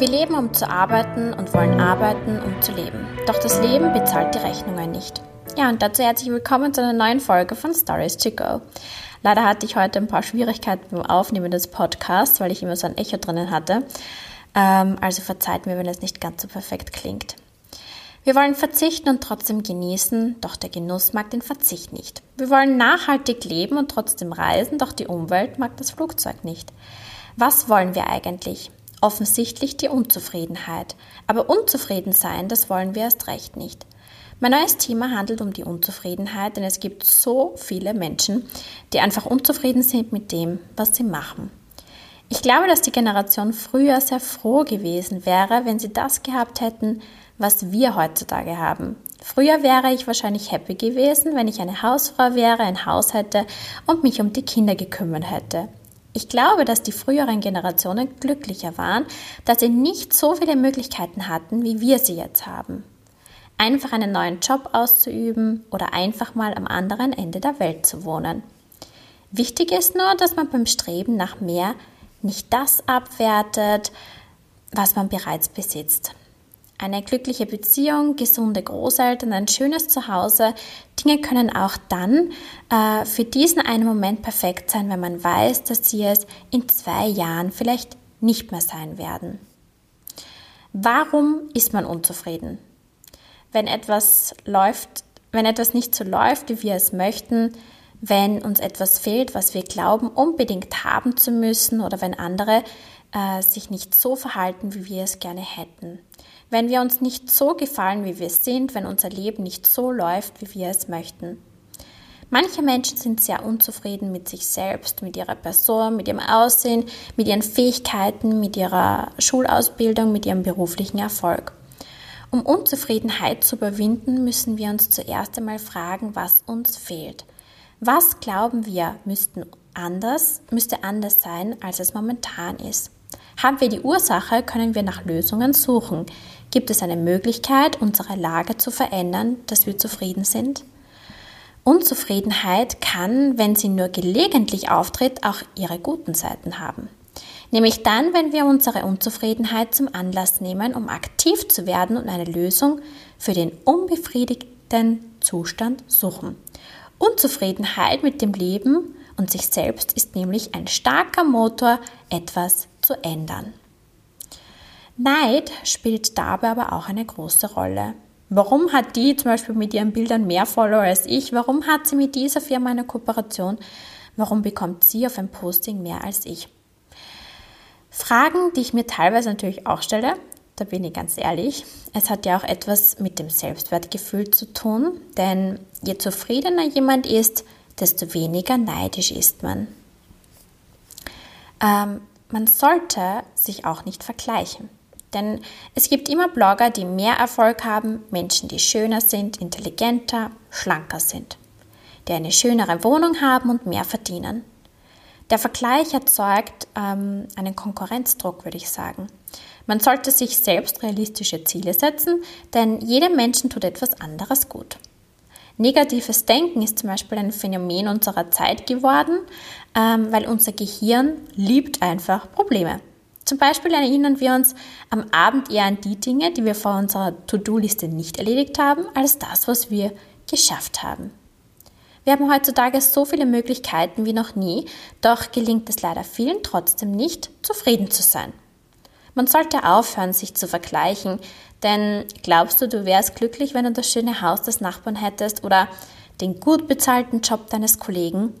Wir leben, um zu arbeiten und wollen arbeiten, um zu leben. Doch das Leben bezahlt die Rechnungen nicht. Ja, und dazu herzlich willkommen zu einer neuen Folge von Stories to Go. Leider hatte ich heute ein paar Schwierigkeiten beim Aufnehmen des Podcasts, weil ich immer so ein Echo drinnen hatte. Ähm, also verzeiht mir, wenn es nicht ganz so perfekt klingt. Wir wollen verzichten und trotzdem genießen, doch der Genuss mag den Verzicht nicht. Wir wollen nachhaltig leben und trotzdem reisen, doch die Umwelt mag das Flugzeug nicht. Was wollen wir eigentlich? Offensichtlich die Unzufriedenheit. Aber unzufrieden sein, das wollen wir erst recht nicht. Mein neues Thema handelt um die Unzufriedenheit, denn es gibt so viele Menschen, die einfach unzufrieden sind mit dem, was sie machen. Ich glaube, dass die Generation früher sehr froh gewesen wäre, wenn sie das gehabt hätten, was wir heutzutage haben. Früher wäre ich wahrscheinlich happy gewesen, wenn ich eine Hausfrau wäre, ein Haus hätte und mich um die Kinder gekümmert hätte. Ich glaube, dass die früheren Generationen glücklicher waren, dass sie nicht so viele Möglichkeiten hatten, wie wir sie jetzt haben. Einfach einen neuen Job auszuüben oder einfach mal am anderen Ende der Welt zu wohnen. Wichtig ist nur, dass man beim Streben nach mehr nicht das abwertet, was man bereits besitzt. Eine glückliche Beziehung, gesunde Großeltern, ein schönes Zuhause, Dinge können auch dann äh, für diesen einen Moment perfekt sein, wenn man weiß, dass sie es in zwei Jahren vielleicht nicht mehr sein werden. Warum ist man unzufrieden? Wenn etwas läuft, wenn etwas nicht so läuft, wie wir es möchten, wenn uns etwas fehlt, was wir glauben unbedingt haben zu müssen oder wenn andere äh, sich nicht so verhalten, wie wir es gerne hätten wenn wir uns nicht so gefallen, wie wir sind, wenn unser Leben nicht so läuft, wie wir es möchten. Manche Menschen sind sehr unzufrieden mit sich selbst, mit ihrer Person, mit ihrem Aussehen, mit ihren Fähigkeiten, mit ihrer Schulausbildung, mit ihrem beruflichen Erfolg. Um Unzufriedenheit zu überwinden, müssen wir uns zuerst einmal fragen, was uns fehlt. Was glauben wir müssten anders, müsste anders sein, als es momentan ist? Haben wir die Ursache, können wir nach Lösungen suchen. Gibt es eine Möglichkeit, unsere Lage zu verändern, dass wir zufrieden sind? Unzufriedenheit kann, wenn sie nur gelegentlich auftritt, auch ihre guten Seiten haben. Nämlich dann, wenn wir unsere Unzufriedenheit zum Anlass nehmen, um aktiv zu werden und eine Lösung für den unbefriedigten Zustand suchen. Unzufriedenheit mit dem Leben und sich selbst ist nämlich ein starker Motor, etwas zu ändern. Neid spielt dabei aber auch eine große Rolle. Warum hat die zum Beispiel mit ihren Bildern mehr Follower als ich? Warum hat sie mit dieser Firma eine Kooperation? Warum bekommt sie auf ein Posting mehr als ich? Fragen, die ich mir teilweise natürlich auch stelle, da bin ich ganz ehrlich. Es hat ja auch etwas mit dem Selbstwertgefühl zu tun, denn je zufriedener jemand ist, desto weniger neidisch ist man. Ähm, man sollte sich auch nicht vergleichen. Denn es gibt immer Blogger, die mehr Erfolg haben, Menschen, die schöner sind, intelligenter, schlanker sind, die eine schönere Wohnung haben und mehr verdienen. Der Vergleich erzeugt ähm, einen Konkurrenzdruck, würde ich sagen. Man sollte sich selbst realistische Ziele setzen, denn jedem Menschen tut etwas anderes gut. Negatives Denken ist zum Beispiel ein Phänomen unserer Zeit geworden, ähm, weil unser Gehirn liebt einfach Probleme. Zum Beispiel erinnern wir uns am Abend eher an die Dinge, die wir vor unserer To-Do-Liste nicht erledigt haben, als das, was wir geschafft haben. Wir haben heutzutage so viele Möglichkeiten wie noch nie, doch gelingt es leider vielen trotzdem nicht, zufrieden zu sein. Man sollte aufhören, sich zu vergleichen, denn glaubst du, du wärst glücklich, wenn du das schöne Haus des Nachbarn hättest oder den gut bezahlten Job deines Kollegen?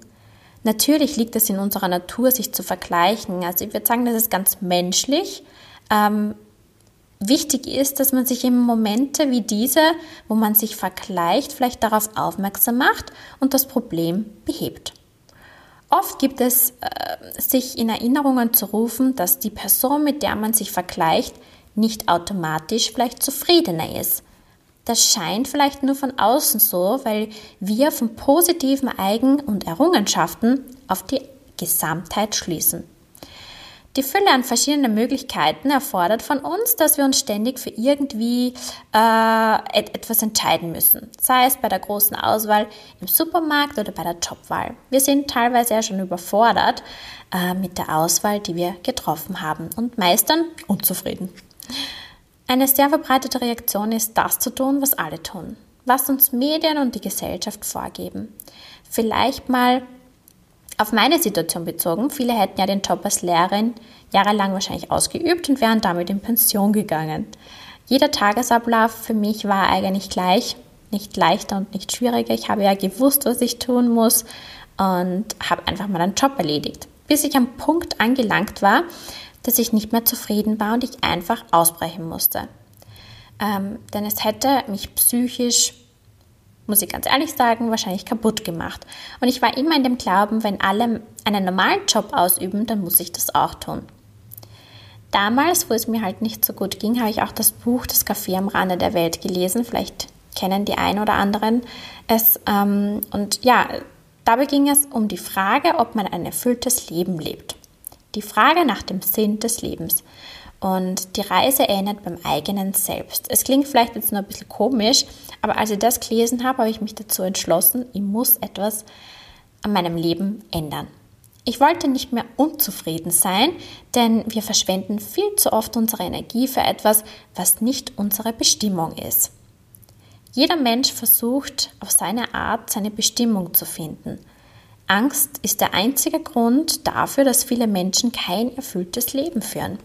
Natürlich liegt es in unserer Natur, sich zu vergleichen. Also ich würde sagen, das ist ganz menschlich. Ähm, wichtig ist, dass man sich in Momente wie diese, wo man sich vergleicht, vielleicht darauf aufmerksam macht und das Problem behebt. Oft gibt es äh, sich in Erinnerungen zu rufen, dass die Person, mit der man sich vergleicht, nicht automatisch vielleicht zufriedener ist, das scheint vielleicht nur von außen so, weil wir von positiven Eigen- und Errungenschaften auf die Gesamtheit schließen. Die Fülle an verschiedenen Möglichkeiten erfordert von uns, dass wir uns ständig für irgendwie äh, etwas entscheiden müssen. Sei es bei der großen Auswahl im Supermarkt oder bei der Jobwahl. Wir sind teilweise ja schon überfordert äh, mit der Auswahl, die wir getroffen haben und meistern unzufrieden. Eine sehr verbreitete Reaktion ist, das zu tun, was alle tun, was uns Medien und die Gesellschaft vorgeben. Vielleicht mal auf meine Situation bezogen. Viele hätten ja den Job als Lehrerin jahrelang wahrscheinlich ausgeübt und wären damit in Pension gegangen. Jeder Tagesablauf für mich war eigentlich gleich, nicht leichter und nicht schwieriger. Ich habe ja gewusst, was ich tun muss und habe einfach meinen Job erledigt, bis ich am Punkt angelangt war, dass ich nicht mehr zufrieden war und ich einfach ausbrechen musste. Ähm, denn es hätte mich psychisch, muss ich ganz ehrlich sagen, wahrscheinlich kaputt gemacht. Und ich war immer in dem Glauben, wenn alle einen normalen Job ausüben, dann muss ich das auch tun. Damals, wo es mir halt nicht so gut ging, habe ich auch das Buch Das Café am Rande der Welt gelesen. Vielleicht kennen die ein oder anderen es. Ähm, und ja, dabei ging es um die Frage, ob man ein erfülltes Leben lebt. Die Frage nach dem Sinn des Lebens. Und die Reise erinnert beim eigenen Selbst. Es klingt vielleicht jetzt nur ein bisschen komisch, aber als ich das gelesen habe, habe ich mich dazu entschlossen, ich muss etwas an meinem Leben ändern. Ich wollte nicht mehr unzufrieden sein, denn wir verschwenden viel zu oft unsere Energie für etwas, was nicht unsere Bestimmung ist. Jeder Mensch versucht auf seine Art seine Bestimmung zu finden. Angst ist der einzige Grund dafür, dass viele Menschen kein erfülltes Leben führen.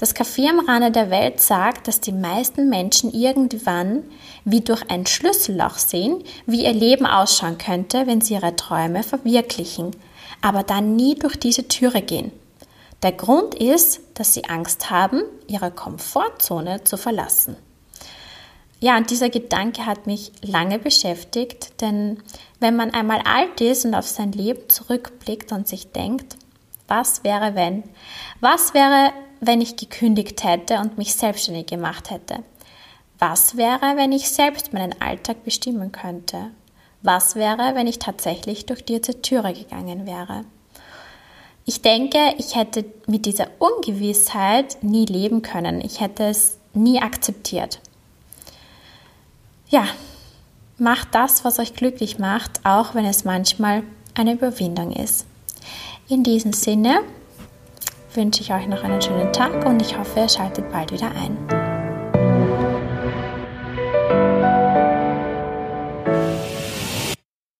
Das Café am Rande der Welt sagt, dass die meisten Menschen irgendwann wie durch ein Schlüsselloch sehen, wie ihr Leben ausschauen könnte, wenn sie ihre Träume verwirklichen – aber dann nie durch diese Türe gehen. Der Grund ist, dass sie Angst haben, ihre Komfortzone zu verlassen. Ja, und dieser Gedanke hat mich lange beschäftigt, denn wenn man einmal alt ist und auf sein Leben zurückblickt und sich denkt, was wäre wenn? Was wäre, wenn ich gekündigt hätte und mich selbstständig gemacht hätte? Was wäre, wenn ich selbst meinen Alltag bestimmen könnte? Was wäre, wenn ich tatsächlich durch diese Türe gegangen wäre? Ich denke, ich hätte mit dieser Ungewissheit nie leben können. Ich hätte es nie akzeptiert. Ja, macht das, was euch glücklich macht, auch wenn es manchmal eine Überwindung ist. In diesem Sinne wünsche ich euch noch einen schönen Tag und ich hoffe, ihr schaltet bald wieder ein.